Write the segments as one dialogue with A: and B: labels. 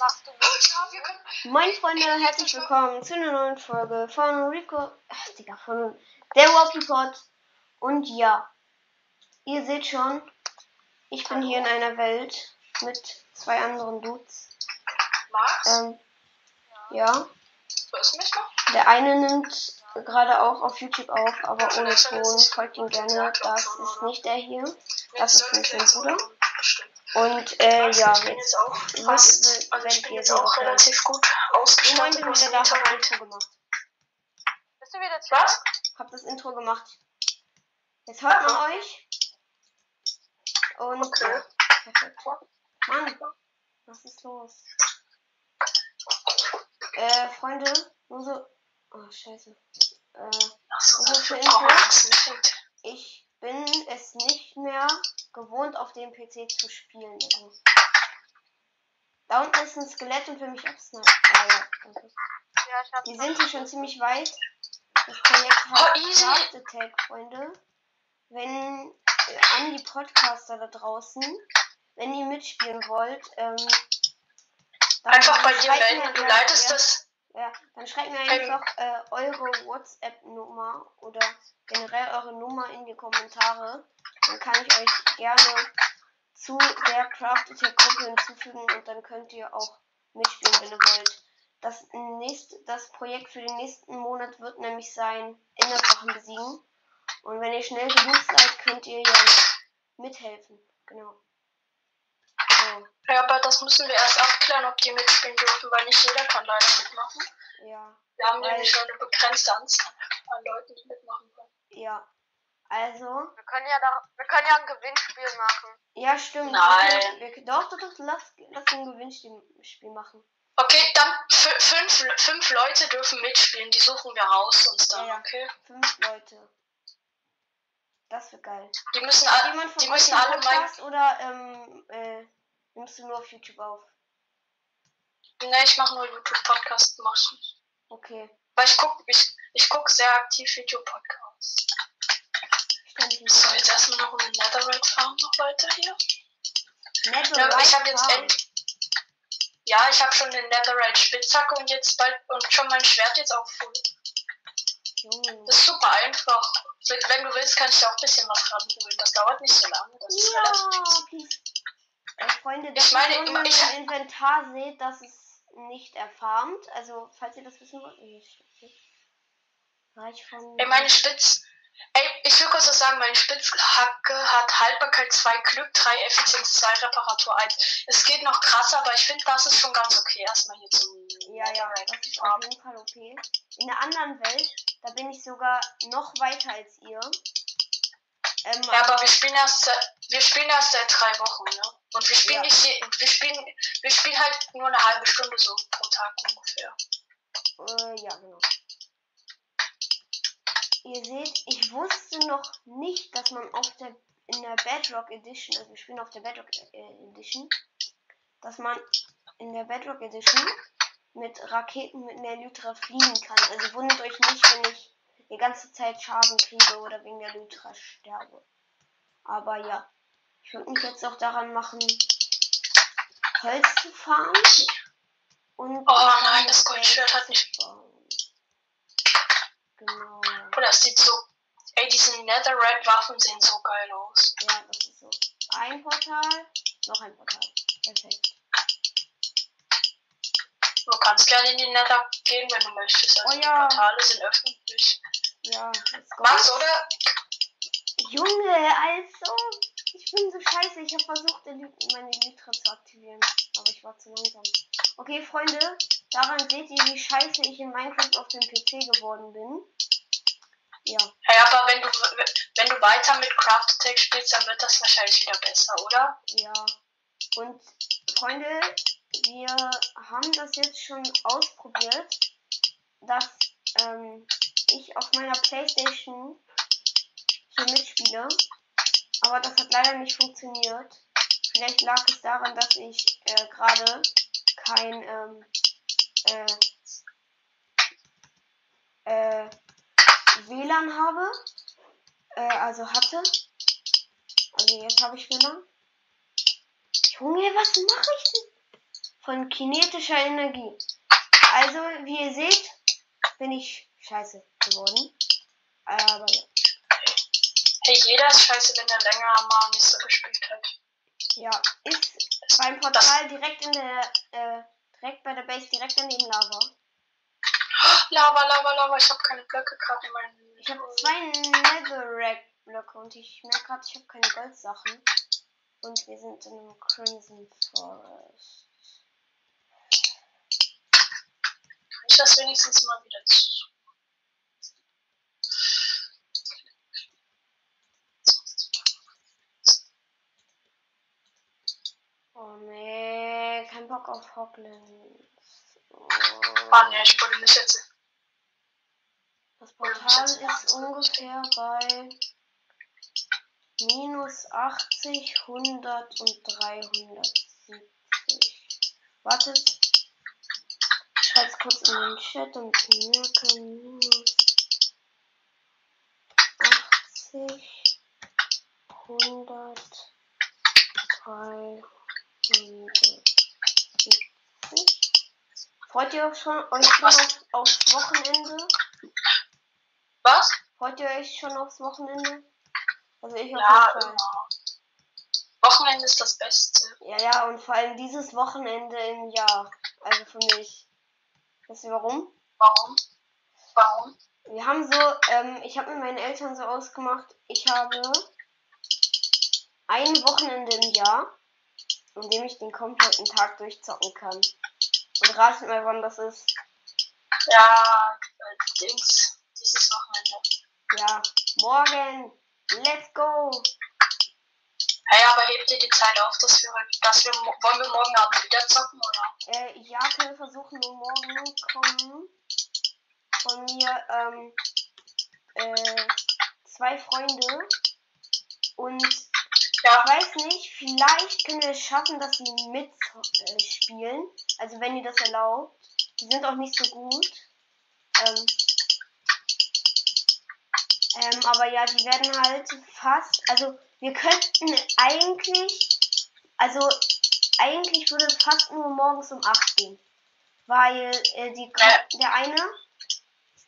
A: Machst du mit?
B: Ja.
C: Moin Freunde, herzlich willkommen zu einer neuen Folge von Rico, ach Digga, von der Walkie Pod. Und ja, ihr seht schon, ich bin hier in einer Welt mit zwei anderen Dudes.
B: Max,
C: Ähm, ja,
B: hörst du mich noch?
C: der eine nimmt gerade auch auf YouTube auf, aber ohne Ton. Folgt ihm gerne, das ist nicht der hier. Das ist nicht mein Bruder. Und äh, ja,
B: ich bin
C: jetzt
B: auch fast, also ich bin jetzt auch relativ gut
C: ich
B: ausgestattet,
C: meinte
B: was
C: wieder da, hab. Intro gemacht.
A: Bist du wieder zurück?
B: Was?
C: Hab das Intro gemacht. Jetzt hört man euch. Und
B: Okay.
C: ja, perfekt. Mann, was ist los? Äh, Freunde, nur so. Oh, scheiße. Äh,
B: Achso,
C: Also
B: das
C: für Info- ich bin es nicht mehr gewohnt, auf dem PC zu spielen. Also. Da unten ist ein Skelett und will mich absnipen. Ah, ja, danke.
A: Ja,
C: Die sind hier schon ziemlich weit. Das Projekt heißt
B: Oh.
C: Craft Attack, Freunde. Wenn äh, an die Podcaster da draußen, wenn ihr mitspielen wollt, ähm, dann
B: Einfach bei dir melden. Du leitest das.
C: Ja, dann schreibt mir
B: Ähm,
C: einfach äh, eure WhatsApp-Nummer oder generell eure Nummer in die Kommentare. Dann kann ich euch gerne zu der Craft Attack Gruppe hinzufügen und dann könnt ihr auch mitspielen, wenn ihr wollt. Das nächste, das Projekt für den nächsten Monat wird nämlich sein Enderdrachen besiegen. Und wenn ihr schnell genug seid, könnt ihr ja mithelfen. Genau.
B: Ja, aber das müssen wir erst abklären, ob die mitspielen dürfen, weil nicht jeder kann leider mitmachen.
C: ja.
B: Wir haben nämlich nur eine begrenzte Anzahl an Leuten, die mitmachen können.
C: Ja. Also,
A: Wir können ja da, wir können ja ein Gewinnspiel machen.
C: Ja, stimmt.
B: Nein.
C: Wir können, wir, doch, doch, doch, lass, lass ein Gewinnspiel machen.
B: Okay, dann fü- fünf, fünf Leute dürfen mitspielen, die suchen wir raus uns dann,
C: Ja,
B: okay?
C: Fünf Leute. Das wird geil.
B: Die müssen, all, die müssen alle mein.
C: Oder ähm, äh, nimmst du nur auf YouTube auf?
B: Ne, ich mache nur YouTube-Podcast, mach ich nicht.
C: Okay.
B: Weil ich guck, ich, ich guck sehr aktiv YouTube-Podcasts. So, jetzt erstmal noch eine Netherite Farm noch weiter hier.
C: Netherite
B: Ja, ich habe jetzt end Ja, ich habe schon eine Netherite Spitzhacke und jetzt bald und schon mein Schwert jetzt auch voll.
C: Junge.
B: Das ist super einfach. Wenn du willst, kann ich dir auch ein bisschen was ranholen. Das dauert nicht so lange. Das ist relativ
C: Ja,
B: easy.
C: Äh, Freunde, das
B: Ich meine,
C: ist unten
B: ich-
C: im Inventar seht, dass es nicht erfarmt. Also, falls ihr das wissen wollt. Nee, ich- Reich von.
B: Ey, meine Spitz. Ey, ich will kurz was sagen, meine Spitzhacke hat Haltbarkeit 2 Glück, 3 Effizienz, 2 Reparatur 1. Es geht noch krasser, aber ich finde, das ist schon ganz okay. Erstmal hier zum
C: Ja, ja, das ist auf jeden Fall okay. In der anderen Welt, da bin ich sogar noch weiter als ihr. Ähm,
B: Ja, aber wir spielen erst seit, wir spielen erst seit drei Wochen, ne? Und wir spielen
C: Ja.
B: nicht je, wir spielen wir spielen halt nur eine halbe Stunde so pro Tag ungefähr.
C: Äh, ja, genau. Ihr seht, ich wusste noch nicht, dass man auf der in der Bedrock Edition, also wir spielen auf der Bedrock äh, Edition, dass man in der Bedrock Edition mit Raketen mit einer Elytra fliegen kann. Also wundert euch nicht, wenn ich die ganze Zeit Schaden kriege oder wegen der Elytra sterbe. Aber ja, ich würde mich jetzt auch daran machen, Holz zu farmen. Und
B: Oh nein, das Goldschwert hat nicht-
C: bauen. Genau.
B: Oder es sieht so. Ey, diese Netherite Waffen sehen so geil aus.
C: Ja, das ist so. Ein Portal, noch ein Portal. Perfekt.
B: Du kannst gerne in die Nether gehen, wenn du möchtest. Also
C: Oh ja.
B: die Portale sind öffentlich.
C: Ja.
B: Max, oder?
C: Junge, also. Ich bin so scheiße. Ich habe versucht, meine Elytra zu aktivieren. Aber ich war zu langsam. Okay, Freunde. Daran seht ihr, wie scheiße ich in Minecraft auf dem PC geworden bin. Ja.
B: Hey, aber wenn du wenn du weiter mit Craft Attack spielst, dann wird das wahrscheinlich wieder besser, oder?
C: Ja. Und Freunde, wir haben das jetzt schon ausprobiert, dass ähm, ich auf meiner Playstation hier mitspiele. Aber das hat leider nicht funktioniert. Vielleicht lag es daran, dass ich äh, gerade kein ähm, äh, äh, WLAN habe. Äh, also hatte. Also jetzt habe ich WLAN. Junge, was mache ich denn? von kinetischer Energie. Also, wie ihr seht, bin ich scheiße geworden. Aber ja.
B: Hey, jeder ist scheiße, wenn er länger mal nicht so gespielt hat.
C: Ja, ist beim Portal direkt in der, äh, direkt bei der Base, direkt daneben Lava.
B: Lava, Lava, Lava, ich habe keine Blöcke gerade in meinem.
C: Ich habe zwei Netherrack-Blöcke und ich merke gerade, ich habe keine Goldsachen. Und wir sind in einem Crimson Forest.
B: Kann ich das wenigstens mal wieder zu.
C: Oh nee, kein Bock auf Hoglins. Oh.
B: Ah, ne, ich wurde nicht jetzt.
C: Das Portal ist ungefähr bei minus 80, 100 und 370. Wartet. Ich schreibe kurz in den Chat und merke minus 80, 100, 370. Freut ihr euch schon, euch schon auf, aufs Wochenende?
B: Was?
C: Freut ihr euch schon aufs Wochenende? Also ich auf
B: Ja,
C: jeden Fall.
B: immer. Wochenende ist das Beste.
C: Ja, ja, und vor allem dieses Wochenende im Jahr. Also für mich. Wisst ihr warum?
B: Warum? Warum?
C: Wir haben so, ähm, ich habe mit meinen Eltern so ausgemacht, ich habe ein Wochenende im Jahr, in dem ich den kompletten Tag durchzocken kann. Und ratet mal, wann das ist.
B: Ja, äh, Dings. Dieses Wochenende.
C: Ja, morgen. Let's go.
B: Hey, aber hebt ihr die Zeit auf, dass wir, dass wir, wollen wir morgen Abend wieder zocken, oder?
C: Äh, ja, können wir versuchen, nur morgen kommen von mir ähm, äh, zwei Freunde. Und
B: Ja,
C: ich weiß nicht, vielleicht können wir es schaffen, dass sie mitspielen. Spielen. also wenn ihr das erlaubt. Die sind auch nicht so gut. Ähm, ähm, aber ja, die werden halt fast. Also wir könnten eigentlich. Also eigentlich würde es fast nur morgens um 8 gehen. Weil äh, die,
B: Äh.
C: der eine.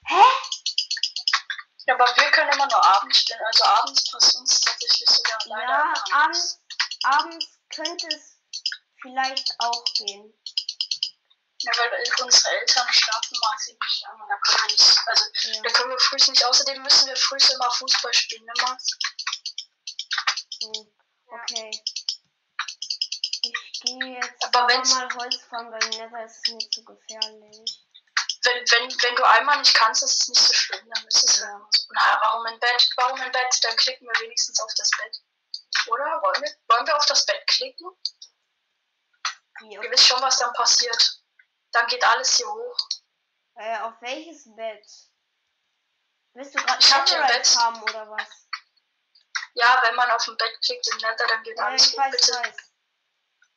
C: Hä?
B: Ja, aber wir können immer nur abends spielen. Also abends passt uns tatsächlich sogar leider.
C: Ja, abends, abends könnte es vielleicht auch gehen.
B: Ja, weil unsere Eltern schlafen mal ziemlich lange. Da können wir nicht, also
C: Ja.
B: da können wir früh nicht. Außerdem müssen wir früh immer Fußball spielen, ne Max?
C: Hm. Okay. Ich gehe jetzt
B: Aber
C: mal Holz fahren, weil Nether ist es mir zu gefährlich.
B: Wenn, wenn, wenn du einmal nicht kannst, ist es nicht so schlimm, dann ist es
C: Ja.
B: ja. Na, warum im Bett? Warum im Bett? Dann klicken wir wenigstens auf das Bett. Oder? Wollen wir, wollen wir auf das Bett klicken?
C: Wie,
B: Ihr wisst schon, was dann passiert. Dann geht alles hier hoch.
C: äh, auf welches Bett? Willst du gerade
B: Ich hab hier ein
C: Netherite
B: Bett.
C: haben oder was?
B: Ja, wenn man auf dem Bett klickt im Nether, dann geht
C: Ja,
B: alles
C: ich
B: hoch.
C: weiß,
B: Bitte.
C: weiß.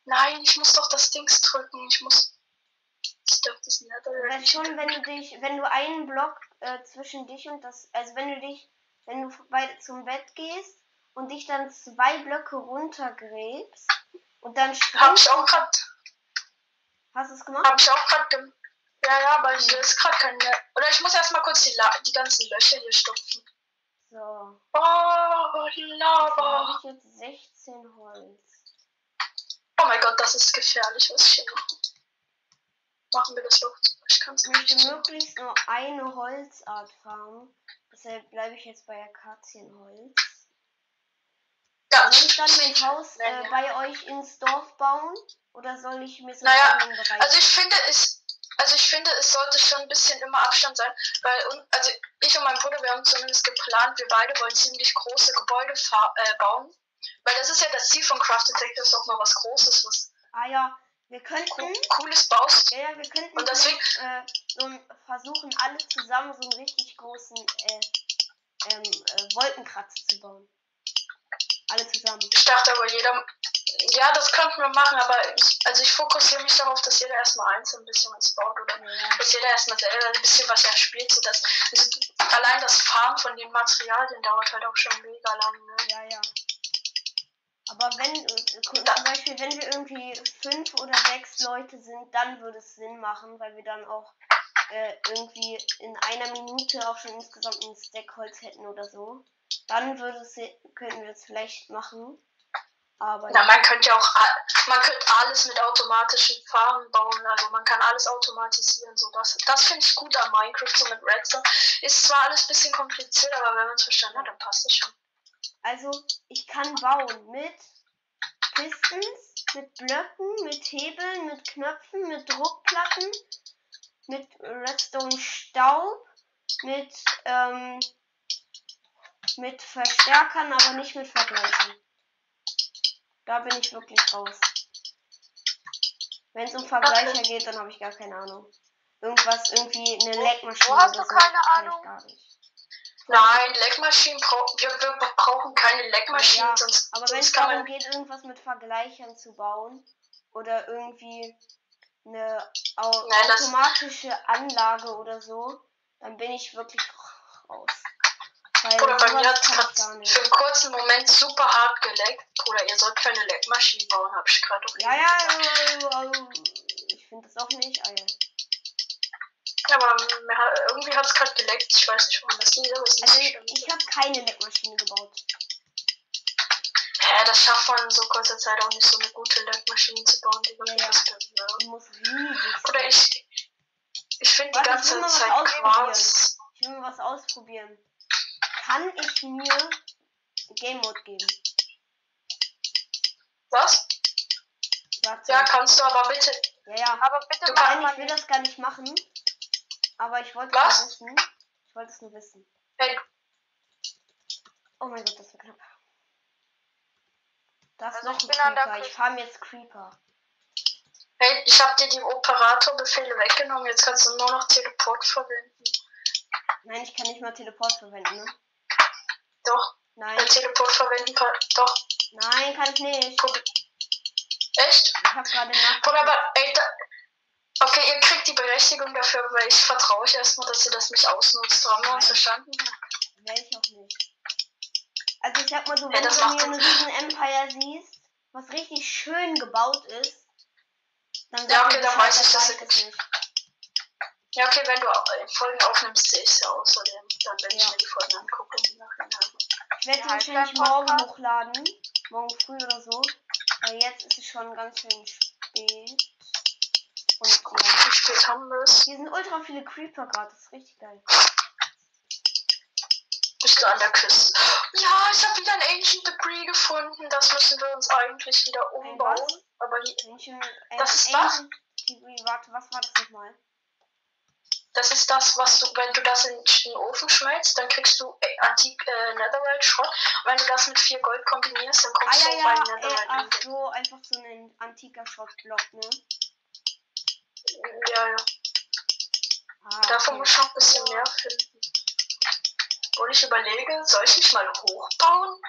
B: Nein, ich muss doch das Dings drücken. Ich muss. Ich darf das Nether.
C: Weil schon, wenn du dich, wenn du einen Block äh, zwischen dich und das, also wenn du dich, wenn du bei, zum Bett gehst und dich dann zwei Blöcke runtergräbst und dann
B: Hab
C: springst,
B: ich auch grad.
C: hast du es gemacht?
B: Hab ich auch grad. gem- Ja, ja, aber hier ist grad kein. Ne Oder ich muss erstmal kurz die, La die ganzen Löcher hier stopfen.
C: So,
B: Oh,
C: dafür
B: Lava.
C: habe ich jetzt 16 Holz.
B: Oh mein Gott, das ist gefährlich, was ich hier mache. Machen wir das doch. Ich
C: Ich möchte
B: nicht.
C: möglichst nur eine Holzart farmen. Deshalb bleibe ich jetzt bei Akazienholz.
B: Ja,
C: Soll ich dann
B: ziemlich
C: ein Haus äh, bei euch ins Dorf bauen? Oder soll ich mir so
B: Naja,
C: einen Bereich?
B: Also ich finde es, also ich finde es sollte schon ein bisschen immer Abstand sein, weil also ich und mein Bruder, wir haben zumindest geplant, wir beide wollen ziemlich große Gebäude äh, bauen, weil das ist ja das Ziel von Craft Detectives auch mal was Großes, was
C: ah ja, wir könnten.
B: co cooles baust.
C: Ja, wir könnten
B: Und deswegen-
C: äh, so ein, versuchen, alle zusammen so einen richtig großen äh, ähm, äh, Wolkenkratzer zu bauen. Alle zusammen.
B: Ich dachte aber jeder, ja, das könnten wir machen, aber ich, also ich fokussiere mich darauf, dass jeder erstmal einzeln ein bisschen was baut oder
C: Ja,
B: dass jeder erstmal selber ein bisschen was erspielt, so dass also allein das Farmen von den Materialien dauert halt auch schon mega lang, ne?
C: ja, ja. Aber wenn, zum Beispiel, wenn wir irgendwie fünf oder sechs Leute sind, dann würde es Sinn machen, weil wir dann auch äh, irgendwie in einer Minute auch schon insgesamt ein Stack Holz hätten oder so. Dann würde es, könnten wir das vielleicht machen. Aber
B: Na, man könnte ja auch, man könnte alles mit automatischen Farben bauen, also man kann alles automatisieren, so das, das finde ich gut an Minecraft, so mit Redstone. Ist zwar alles ein bisschen kompliziert, aber wenn man es verstanden hat, dann passt es schon.
C: Also, ich kann bauen mit Pistons, mit Blöcken, mit Hebeln, mit Knöpfen, mit Druckplatten, mit Redstone Staub, mit, ähm, mit Verstärkern, aber nicht mit Vergleichern. Da bin ich wirklich raus. Wenn es um Vergleicher geht, dann habe ich gar keine Ahnung. Irgendwas, irgendwie eine Leckmaschine
A: wo hast du keine Ahnung?
B: Nein, Leckmaschinen brauchen, wir, wir brauchen keine Leckmaschinen,
C: Ja,
B: sonst,
C: Aber wenn es darum geht, irgendwas mit Vergleichern zu bauen oder irgendwie eine au
B: Nein,
C: automatische Anlage oder so, dann bin ich wirklich raus. Weil
B: oder bei mir hat es
C: nicht.
B: für einen kurzen Moment super hart geleckt. Oder ihr sollt keine Leckmaschinen bauen, habe ich gerade auf
C: Ja, ja, äh, äh, ich finde das auch nicht. Ah, ja.
B: Aber mir, hat- irgendwie hat es gerade geleckt, ich weiß nicht, warum das liegt, aber es ist
C: Also ich habe keine Leckmaschine gebaut.
B: Hä, das schafft man in so kurzer Zeit auch nicht, so eine gute Leckmaschine zu bauen, die wirklich
C: Ja, ja.
B: was bewirkt.
C: Die muss riesig
B: Oder ich, ich finde die ganze Zeit. Quarz.
C: Ich will mal was ausprobieren. Kann ich mir Game Mode geben?
B: Was?
C: Warte.
B: Ja, kannst du aber bitte.
C: ja, ja.
A: Aber bitte
B: Du
A: mal
C: ich will das gar nicht machen. Aber ich wollte es nur wissen. Ich wollte es nur wissen.
B: Hey,
C: Oh mein Gott, das war knapp. Das
A: Also
C: ist noch
A: ich
C: ein
A: bin an der
C: Creeper. Ich
A: Küste.
C: farm jetzt Creeper.
B: hey, ich habe dir die Operatorbefehle weggenommen, jetzt kannst du nur noch Teleport verwenden.
C: Nein, ich kann nicht mal Teleport verwenden, ne?
B: Doch,
C: Nein,
B: bei Teleport verwenden kann. Doch,
C: nein, kann ich nicht.
B: probier. Echt?
C: Ich habe gerade nach.
B: Aber, ey, da, okay, ihr kriegt die Berechtigung dafür, weil ich vertraue euch erstmal, dass ihr das nicht ausnutzt. Haben wir uns verstanden?
C: Werde ich auch nicht. Also ich sag mal so,
B: Ja,
C: wenn
B: das
C: du
B: macht
C: mir ein
B: Sinn.
C: riesen Empire siehst, was richtig schön gebaut ist, dann
B: Ja, okay, dann weiß ich, dass
C: ich es nicht.
B: Ja, okay, wenn du äh, Folgen aufnimmst, sehe ich es ja außerdem. Dann, wenn ich
C: Ja.
B: mir die Folgen angucke im Nachhinein.
C: Ich werde
A: Ja,
C: sie
A: halt
C: wahrscheinlich morgen hochladen. Morgen früh oder so. Weil jetzt ist es schon ganz schön spät. Und ja.
B: Wie spät haben wir es?
C: Hier sind ultra viele Creeper gerade. Das ist richtig geil.
B: Bist du an der Küste? Ja, ich habe wieder ein Ancient Debris gefunden. Das müssen wir uns eigentlich wieder umbauen.
C: was?
B: Aber hier,
C: Menschen, äh,
B: Das ist was?
C: Kiwi, warte, was war das nochmal?
B: das ist das, was du, wenn du das in den Ofen schmelzt, dann kriegst du äh, Antik äh, Netherite Schrott. Und wenn du das mit vier Gold kombinierst, dann
C: Ah
B: kommst
C: ja,
B: du auf
C: ja,
B: einen
C: äh,
B: Netherite.
C: ach so, einfach so ein antiker Schrottblock, ne?
B: Ja, ja.
C: Ah,
B: Davon
C: okay.
B: muss ich noch ein bisschen mehr finden. Und ich überlege, soll ich mich mal hochbauen?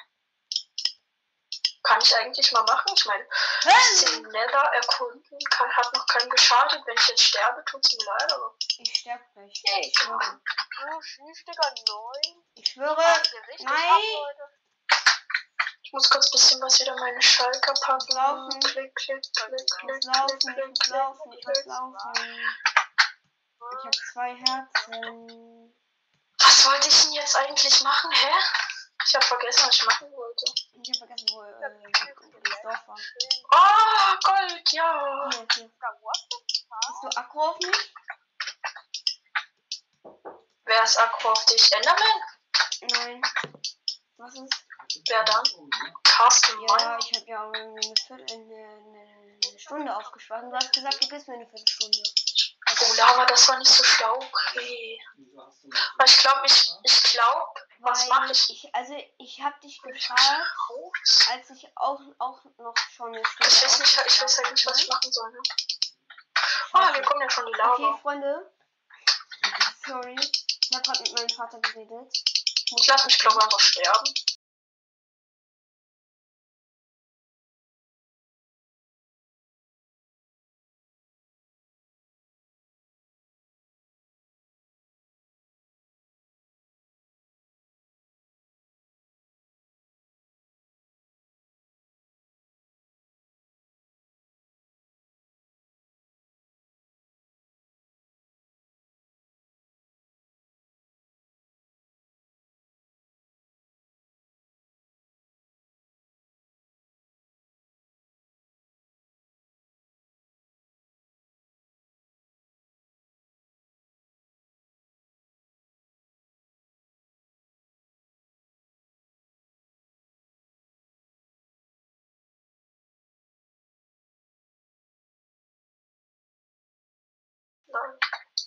B: Kann ich eigentlich mal machen? Ich meine, ein bisschen Nether erkunden kann, hat noch keinen geschadet. Wenn ich jetzt sterbe, tut's mir leid, aber.
C: Ich sterb gleich.
B: Yay.
C: Ich schwöre.
A: Du Schniefdiger 9.
C: Ich schwöre. Nein.
A: ab, Leute.
B: Ich muss kurz ein bisschen was wieder meine Schalker packen.
C: Laufen.
B: Klick, klick, klick,
C: Ich
B: klick,
C: laufen,
B: klick,
C: muss
B: klick,
C: laufen, ich muss
B: klick.
C: laufen. Ich hab zwei Herzen.
B: Was wollte ich denn jetzt eigentlich machen, hä? Ich habe vergessen, was ich machen wollte.
C: Ich hab vergessen, wo äh, das Dorf war.
B: Ah, Gold, ja.
C: Hier, hier.
A: Fuck?
C: Bist du Akku auf mich?
B: Wer ist Akku auf dich? Enderman?
C: Nein. Was ist?
B: Wer dann? Carsten
C: Ja, ich hab ja eine, Viertel, eine, eine, Stunde aufgespart. Du hast gesagt, du gibst mir eine Viertelstunde.
B: Oh, Lava, das war nicht so schlau. Okay. Aber ich glaube, ich, ich glaube, was mache ich?
C: ich? Also, ich hab dich gefragt, als ich auch, auch noch schon eine Stunde
B: Ich weiß nicht, ich weiß halt nicht, was ich machen soll. Ne? Ah, wir kommen ja schon die Lava.
C: Okay, Freunde. Sorry. Ich hab gerade mit meinem Vater geredet.
B: Ich lasse mich, glaube ich, einfach sterben.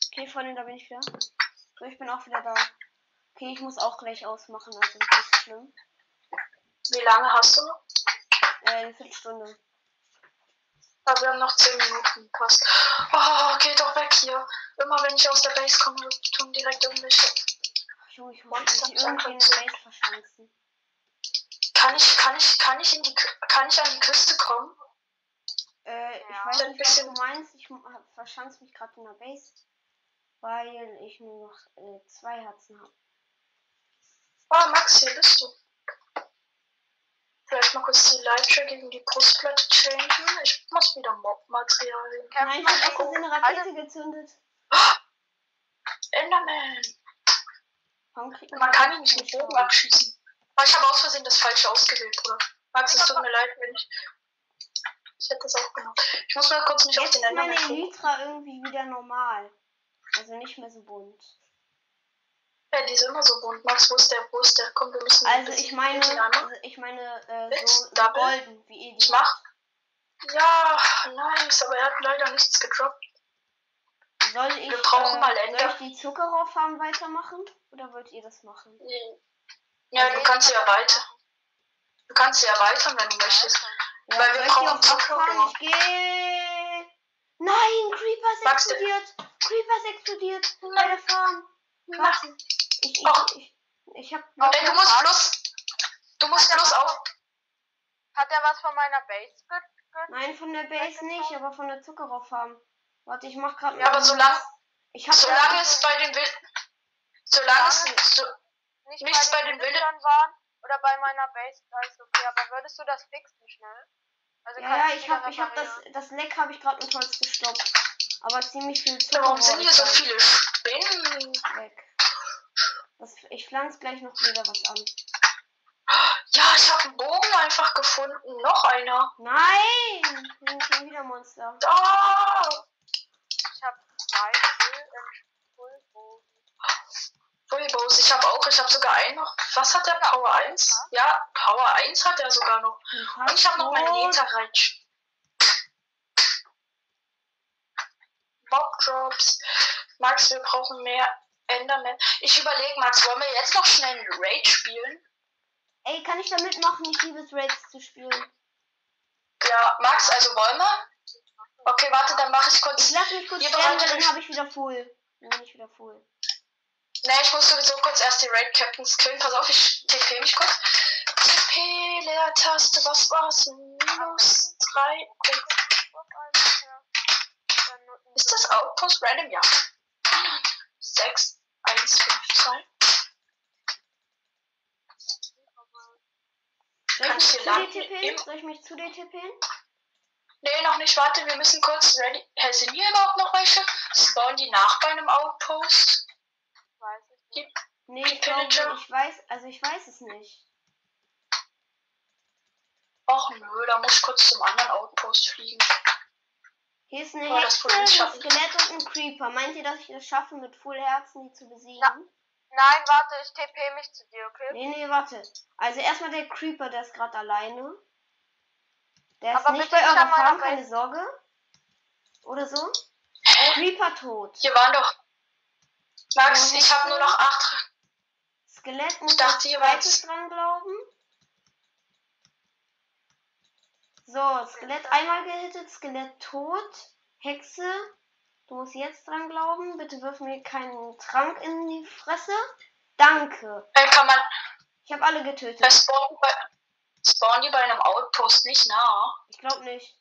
C: Okay, Freunde, da bin ich wieder. So, ich bin auch wieder da. Okay, ich muss auch gleich ausmachen, also nicht schlimm.
B: Wie lange hast du noch?
C: Äh, eine Viertelstunde.
B: Aber wir haben noch 10 Minuten. Passt. Oh, geh doch weg hier. Immer wenn ich aus der Base komme, tun direkt irgendwelche.
C: Junge, ich muss mich irgendwie in der Base verschanzen.
B: Kann ich, kann ich, kann ich in die, kann ich an die Küste kommen?
C: Ich weiß nicht, was du meinst. Ich verschanze mich gerade in der Base, weil ich nur noch äh, zwei Herzen habe.
B: Ah, Max, hier bist du. Vielleicht mal kurz die Leiter gegen die Brustplatte changen. Ich muss wieder Mob-Materialien.
C: Nein, ich habe extra eine Rakete gezündet.
B: Enderman!
C: Kriegt
B: Man kann ihn nicht mit Bogen abschießen. Aber ich habe aus Versehen das falsche ausgewählt, Bruder. Max, es tut mir leid, wenn ich. Ich hätte das auch gemacht. Ich muss mal kurz mich auf
C: Jetzt
B: den
C: ist meine. Elytra irgendwie wieder normal. Also nicht mehr so bunt.
B: Ja, die ist immer so bunt. Max, wo ist der? Wo ist der? Komm, wir müssen.
C: Also ich meine, also ich meine äh, so, so golden wie
B: Ich
C: Edi.
B: mach. Ja, nice, aber er hat leider nichts gedroppt.
C: Soll ich,
B: Wir brauchen
C: äh,
B: mal
C: soll
B: Ender.
C: ich die Zuckerrohrfarm weitermachen? Oder wollt ihr das machen?
B: Ja, du kannst ja weiter. Du kannst ja erweitern, wenn du möchtest.
C: Ja,
B: Weil wir brauchen? Zuckerrohr.
C: Ich gehe. Nein, Creeper ist explodiert. Creeper ist explodiert bei der Farm. Warte. Ich, ich,
B: Och.
C: ich, ich hab.
B: Ey, du musst bloß. Du musst bloß auf.
A: Hat er was von meiner Base ge
C: Nein, von der Base nicht, aber von der Zuckerrohrfarm. Warte, ich mach gerade
B: Ja, aber solange,
C: Ich hab
B: solange es bei den Wild. Solange es. So,
A: nicht
B: Nichts
A: bei den
B: den Willen-
A: Wildern waren oder bei meiner Base, da ist okay. Aber würdest du das fixen schnell? Also
C: Ja,
A: kann
C: ja,
A: ich
C: ich
A: wieder
C: hab, ich hab das, das Leck habe ich gerade mit Holz gestoppt. Aber ziemlich viel
B: warum sind hier so viele Spinnen?
C: weg. Das, ich pflanze gleich noch wieder was an.
B: Ja, ich habe einen Bogen einfach gefunden. Noch einer.
C: Nein! Hier sind schon wieder Monster.
B: Da!
A: Ich hab zwei Full und Fullbogen.
B: Fullbows, ich habe auch, ich habe sogar einen noch. Was hat der Power 1? Ja, Power 1 hat er sogar noch.
C: Ein
B: Und ich habe noch meinen
C: Passport.
B: Netherreich. Mob Drops. Max, wir brauchen mehr Enderman. Ich überlege, Max, wollen wir jetzt noch schnell einen Raid spielen?
C: Ey, kann ich da mitmachen? Ich liebe es, Raids zu spielen.
B: Ja, Max, also wollen wir? Okay, warte, dann mache ich
C: Ich
B: kurz.
C: lass mich kurz
B: Ihr
C: sterben, dann habe ich wieder full. Dann bin ich wieder full.
B: Ne, ich muss sowieso kurz erst die Raid Captains killen. Pass auf, ich TP mich kurz. TP, Leertaste, was war's? Minus 3. Ist das Outpost random? Ja. 6, 1, 5, 2.
C: Soll ich dir
B: im-
C: Soll ich mich zu dir tippen?
B: Nee, noch nicht. Warte, wir müssen kurz ready. Hä, sind hier überhaupt noch welche? Spawnen die nach bei einem Outpost?
A: Nicht.
C: Nee, ich glaube, ich weiß, also ich weiß es nicht.
B: Och nö, da muss ich kurz zum anderen Outpost fliegen.
C: Hier ist eine
B: Oh, das
C: Hexe, ein. Skelett und ein Creeper. Meint ihr, dass ich es schaffe, mit Full Herzen die zu besiegen?
A: Ja. Nein, warte, ich TP mich zu dir, okay?
C: Nee, nee, warte. Also erstmal der Creeper, der ist gerade alleine. Der ist
A: Aber
C: nicht bei eurer Farm, keine Sorge. Oder so?
B: Hä?
C: Creeper tot.
B: Hier waren doch. Max, ich habe nur noch 8.
C: Skelett muss
B: dachte,
C: als
B: ihr
C: zweites dran glauben. So, Skelett einmal gehittet, Skelett tot. Hexe, du musst jetzt dran glauben. Bitte wirf mir keinen Trank in die Fresse. Danke.
B: Äh, kann man.
C: Ich habe alle getötet.
B: Spawnen, bei, spawnen die bei einem Outpost nicht nah?
C: Ich glaube nicht.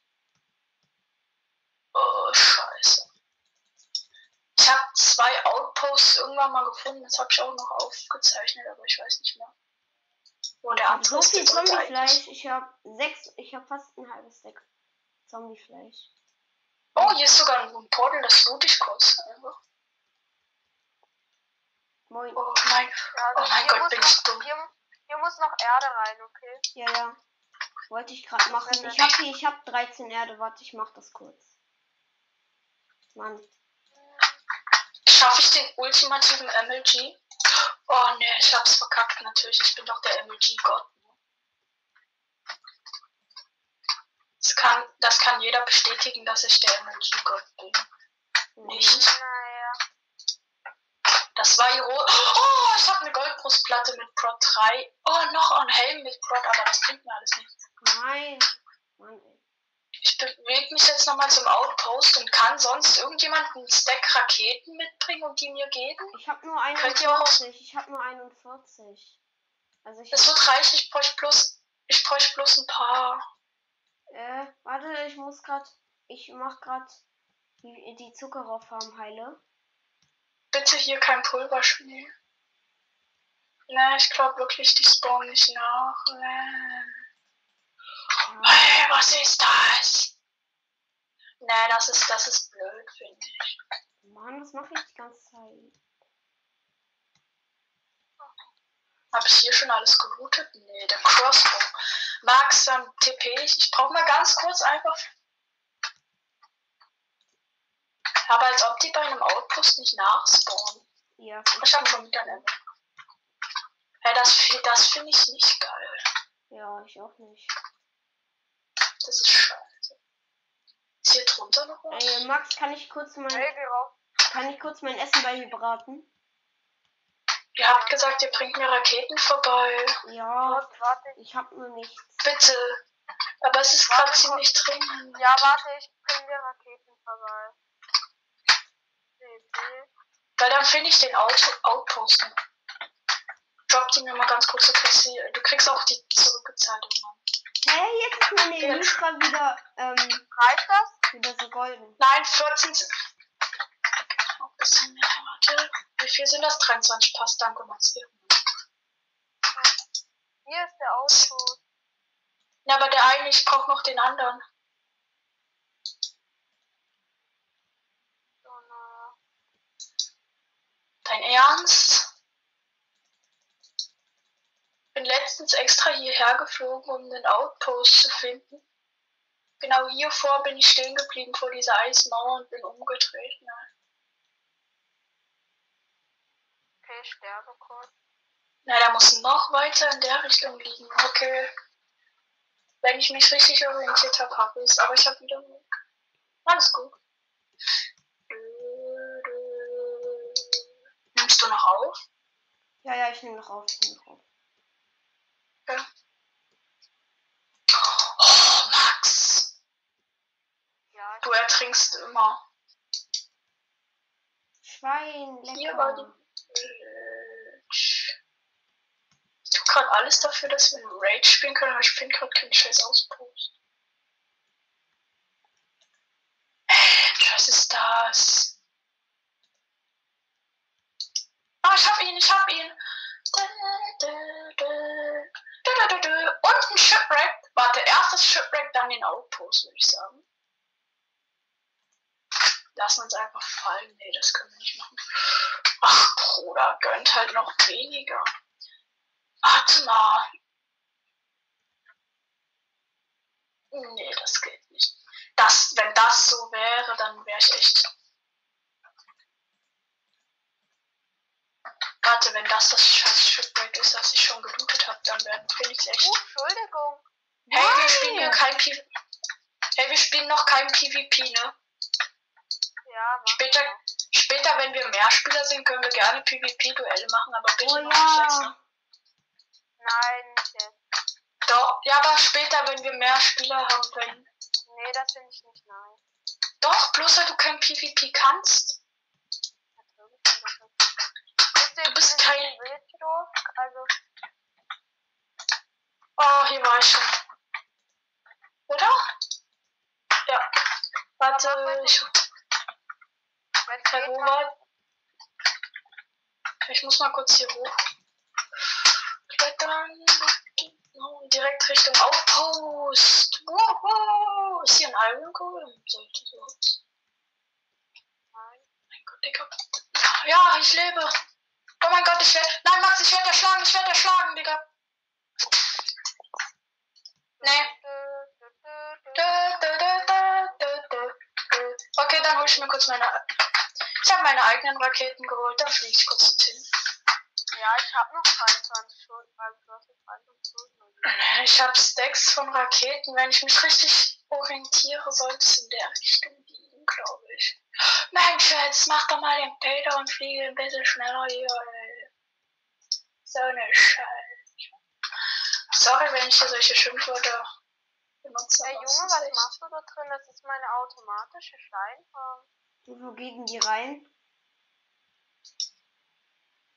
B: Oh, scheiße. Ich habe zwei Outposts irgendwann mal gefunden. Das habe ich auch noch aufgezeichnet, aber ich weiß nicht mehr. Wo der andere
C: so
B: ist,
C: viel Zombiefleisch. Ich habe sechs, ich habe fast ein halbes Stack Zombiefleisch.
B: Oh, hier ist sogar ein Portal, das loot ich kurz. einfach.
C: Moin.
B: Oh mein,
A: Ja,
B: oh mein
A: hier
B: Gott, bin ich dumm.
A: Hier, hier muss noch Erde rein, okay?
C: Ja, ja. Wollte ich gerade machen. Ich habe hier, ich habe 13 Erde. Warte, ich mach das kurz. Mann.
B: Schaffe ich den ultimativen MLG? Oh ne, ich hab's verkackt natürlich. Ich bin doch der MLG-Gott. Das kann, das kann jeder bestätigen, dass ich der MLG-Gott bin. Nicht.
A: Nein.
B: Das war ihre. Oh, ich habe eine Goldbrustplatte mit Prot 3. Oh, noch ein Helm mit Prot, aber das bringt mir alles nicht.
C: Nein.
B: Ich bewege mich jetzt nochmal zum Outpost und kann sonst irgendjemand einen Stack Raketen mitbringen und die mir geben?
C: Ich habe nur
B: Könnt ihr auch-
C: 41. Ich habe nur 41. Also ich.
B: Das wird reichen, ich bräuchte bloß. Ich bräuchte bloß ein paar.
C: Äh, warte, ich muss grad. Ich mach grad die, die Zuckerrohrfarm heile.
B: Bitte hier kein Pulverschnee. Ne, ich glaube wirklich, die spawnen nicht nach. Nee. Hey, was ist das? Ne, das ist, das ist blöd, finde ich.
C: Mann, was mache ich die ganze Zeit?
B: Hab ich hier schon alles gelootet? Nee, der Crossbow. Max, dann TP ich. Ich brauche mal ganz kurz einfach. Aber als ob die bei einem Outpost nicht nachspawnen.
C: Ja,
B: Ich hab schon wieder eine. Ja, das, das finde ich nicht geil.
C: Ja, ich auch nicht.
B: Das ist scheiße. Ist hier drunter noch was?
C: Ey, Max, kann ich kurz mein,
A: Hey,
C: kann ich kurz mein Essen bei dir braten?
B: Ihr habt gesagt, ihr bringt mir Raketen vorbei.
C: Ja,
A: Kurz, warte.
C: ich hab nur nichts.
B: Bitte. Aber es ist
A: Warte
B: gerade ziemlich dringend.
A: Ja, warte, ich bring dir Raketen vorbei. CP.
B: Weil dann finde ich den Auto Outposten. Drop die mir mal ganz kurz, du kriegst, die, du kriegst auch die zurückgezahlt irgendwann.
C: Hey, jetzt ist meine. Elytra wieder, ähm,
A: Reicht das?
C: wieder so golden.
B: Nein, 14. sind- Noch ein bisschen mehr, warte. Wie viel sind das? 23 passt, danke, Max.
A: Hier ist der Auto.
B: Ja, aber der eine, ich brauche noch den anderen.
A: Na.
B: Dein Ernst? Bin letztens extra hierher geflogen, um den Outpost zu finden. Genau hier vor bin ich stehen geblieben vor dieser Eismauer und bin umgedreht. Ne?
A: Okay, ich sterbe kurz.
B: Na, der muss noch weiter in der Richtung liegen. Okay. Wenn ich mich richtig orientiert habe, habe ich es. Aber ich habe wieder. Alles gut. Nimmst du noch auf?
C: Ja, ja, ich nehme noch auf, ich nehme noch auf.
B: Ja. Oh, Max.
A: Ja,
B: Du ertrinkst immer.
C: Schwein,
B: Hier war
C: lecker.
B: die. Ich tue gerade alles dafür, dass wir einen Raid spielen können, aber ich finde gerade keinen scheiß Auspost. Mensch, was ist das? Ah, ich hab ihn, ich hab ihn. Und ein Shipwreck. Warte, erstes Shipwreck, dann den Outpost, würde ich sagen. Lassen uns einfach fallen. Nee, das können wir nicht machen. Ach, Bruder, gönnt halt noch weniger. Warte mal. Nee, das geht nicht. Das, wenn das so wäre, dann wäre ich echt. Warte, wenn das das scheiß Shipwreck ist, das ich schon gelootet habe, dann finde ich echt.
A: Oh, Entschuldigung.
B: Hey, wir
C: Nein!
B: spielen hier kein PvP. Hey, wir spielen noch kein PvP, ne?
A: Ja,
B: Später, später, wenn wir mehr Spieler sind, können wir gerne PvP-Duelle machen, aber bitte
C: Oh
B: noch nicht jetzt,
C: ja.
B: ne?
A: Nein, nicht jetzt.
B: Doch, ja, aber später, wenn wir mehr Spieler haben, wenn.
A: Nee, das finde ich nicht nice.
B: Doch, bloß weil du kein PvP kannst.
A: Ich du
B: bist kein-
A: in Wildschloss? Also,
B: Oh, hier war ich schon. Oder? Ja. Warte, ich.
A: wenn
B: Hey, wo war. Ich muss mal kurz hier hoch. Klettern. Direkt Richtung Outpost. Wow, ist hier ein Iron Golem? Sollte so.
A: Nein.
B: Mein Gott, Digga. Ja, ich lebe. Oh mein Gott, ich werde. Nein, Max, ich werde erschlagen, ich werde erschlagen, Digga. Nee. Okay, dann hol ich mir kurz meine. Ich habe meine eigenen Raketen geholt, dann fliege ich kurz hin.
A: Ja, ich habe noch 22 Schulden. Also, du hast jetzt 21 Schulden.
B: Ich habe Stacks von Raketen. Wenn ich mich richtig orientiere, sollte es in der Richtung liegen, glaube ich. Mensch, jetzt mach doch mal den Peter und fliege ein bisschen schneller hier. ey. So eine Scheiße. Sorry, wenn ich hier solche Schimpfwörter benutze.
A: Hey Junge, was
B: echt-
A: machst du da drin? Das ist meine automatische Steinfarm.
C: Wo gehen die rein?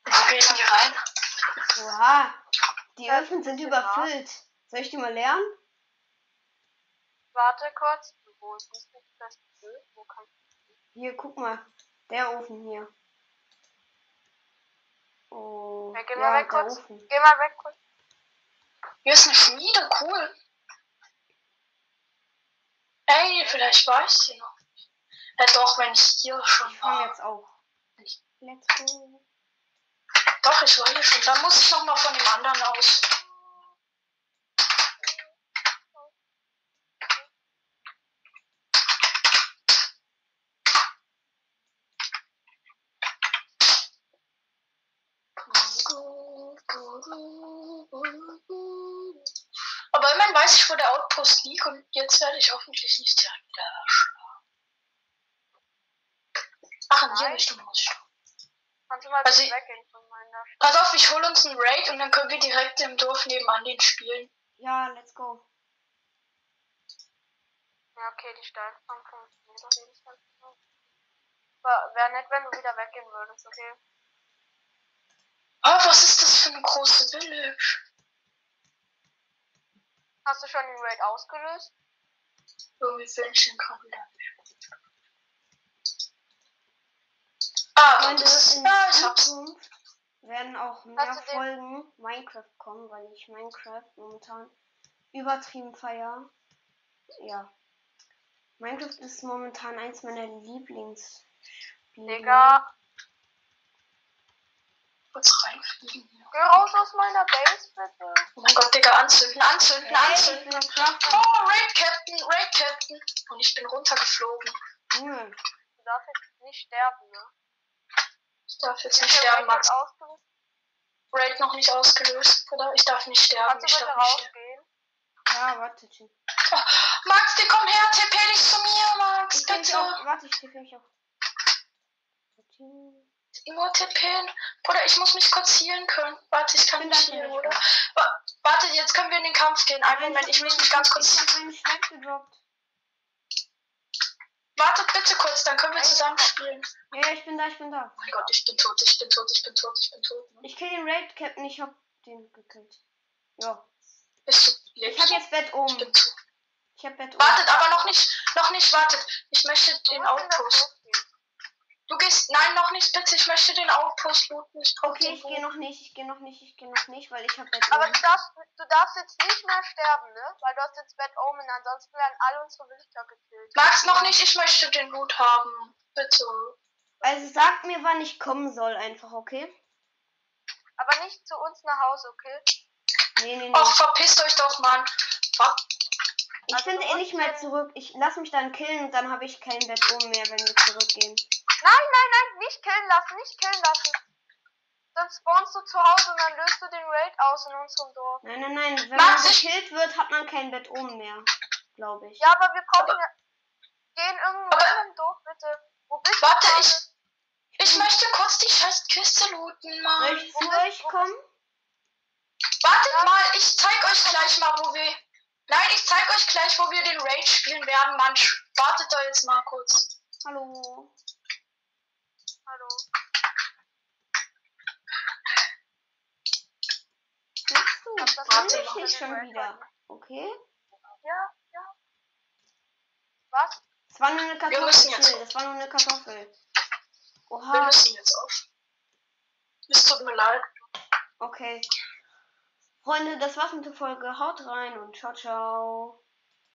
B: Wo gehen die rein?
C: Oha. Die
A: Ja,
C: Öfen sind überfüllt. Soll ich die mal lernen?
A: Warte kurz. Wo ist das
C: Hier, guck mal. Der Ofen hier. Oh,
A: Ja, geh mal
C: ja,
A: weg
C: der
A: kurz.
C: Ofen.
A: Geh mal weg kurz.
B: Hier ist eine Schmiede, cool. Ey, vielleicht war ich sie noch. Ja doch, wenn ich hier schon
C: Ich
B: war.
C: jetzt auch. Let's go.
B: Doch, ich war hier schon. Dann muss ich noch mal von dem anderen aus. Immerhin weiß ich, wo der Outpost liegt und jetzt werde ich hoffentlich nicht direkt wieder erschlagen. Ach, in die. Richtung muss ich.
A: Kannst du mal
B: Also
A: weggehen von meiner
B: Pass auf, ich hole uns einen Raid und dann können wir direkt im Dorf nebenan den spielen.
C: Ja, let's go.
A: Ja, okay, die Steinfarm funktioniert auf jeden Fall. Wäre nett, wenn du wieder weggehen würdest, okay?
B: Oh, was ist das für eine große Village?
A: Hast du schon den Raid ausgelöst?
B: Irgendwie finde ich den gerade wieder. Ah,
C: Freunde,
B: das ist,
C: in
B: hab's.
C: Zukunft werden auch mehr Folgen Minecraft kommen, weil ich Minecraft momentan übertrieben feier. Ja. Minecraft ist momentan eins meiner Lieblingsspiele.
A: Digga,
B: Kurz reinfliegen hier.
A: geh raus aus meiner Base, bitte.
B: Oh mein Gott, Digga, anzünden, anzünden,
C: ich
B: anzünden. Oh, Raid Captain, Raid Captain. Und ich bin runtergeflogen.
C: Junge,
A: Du darfst jetzt nicht sterben, ne?
B: Ich darf jetzt
A: Ich
B: nicht sterben, Max. Raid noch nicht ausgelöst, oder? Ich darf nicht sterben,
A: Kannst
B: ich darf nicht sterben.
A: rausgehen?
C: ja, warte, chill.
B: Max, die komm her, TP dich zu mir, Max,
C: Ich
B: bitte.
C: auch, warte, ich tippe mich auch.
B: Nur TPen. Bruder, ich muss mich kurz healen können. Warte, ich kann nicht healen, oder?
C: ich
B: Wa warte, jetzt können wir in den Kampf gehen. Einen Moment, ich muss mich ganz kurz.
C: Ich hab.
B: Wartet bitte kurz, dann können wir zusammen spielen.
C: Ja, ich bin da, ich bin da.
B: Oh mein Gott, ich bin tot, ich bin tot, ich bin tot, ich bin tot.
C: Ich kill den Raid Captain, ich hab den gekillt. Ja.
B: Bist du
C: Ich
B: lebst
C: hab
B: du?
C: jetzt Bett
B: Ich
C: oben.
B: bin tot.
C: Ich hab Bett oben.
B: Wartet, aber noch nicht, noch nicht, wartet. Ich möchte den Outpost. Du gehst, nein, noch nicht, bitte. Ich möchte den Outpost looten. Ich brauch
C: Okay, ich gehe noch nicht, ich gehe noch nicht, ich gehe noch nicht, weil ich hab Bett
A: Aber du darfst, du darfst jetzt nicht mehr sterben, ne? Weil du hast jetzt Bad Omen, ansonsten werden alle unsere Villager gekillt.
B: Max, noch nicht, ich möchte den Loot haben. Bitte.
C: Also sagt mir, wann ich kommen soll, einfach, okay?
A: Aber nicht zu uns nach Hause, okay?
C: Nee, nee, nee.
B: Och, verpisst euch doch, Mann. Wa-
C: Ich
A: also
C: finde
A: du
C: eh nicht mehr zurück. Ich lass mich dann killen und dann habe ich kein Bett oben mehr, wenn wir zurückgehen.
A: Nein, nein, nein, nicht killen lassen, nicht killen lassen. Sonst spawnst du zu Hause und dann löst du den Raid aus in unserem Dorf.
C: Nein, nein, nein. Wenn
B: Max,
C: man
B: ich-
C: gekillt wird, hat man kein Bett oben mehr. Glaube ich.
A: Ja, aber wir brauchen ja. Gehen irgendwo
B: Aber-
A: in im Dorf, bitte. Wo bist
B: Warte,
A: du? gerade?
B: ich- Ich möchte kurz die scheiß Kiste looten,
C: Soll
B: Mann.
C: ich
A: wo
C: zu euch
A: wo
C: kommen?
B: Wartet mal, ich zeig euch gleich mal, wo wir. Nein, ich zeig euch gleich, wo wir den Raid spielen werden, Mann. Wartet da jetzt mal kurz.
C: Hallo. Machst du?
A: Das
C: Warte, ich schon wieder. Okay?
A: Ja, ja. Was?
C: Das war nur eine Kartoffel. Das war nur eine Kartoffel.
B: Wir
C: Oha.
B: müssen jetzt auf. Es tut mir leid.
C: Okay. Freunde, das war's mit der Folge. Haut rein und ciao, ciao.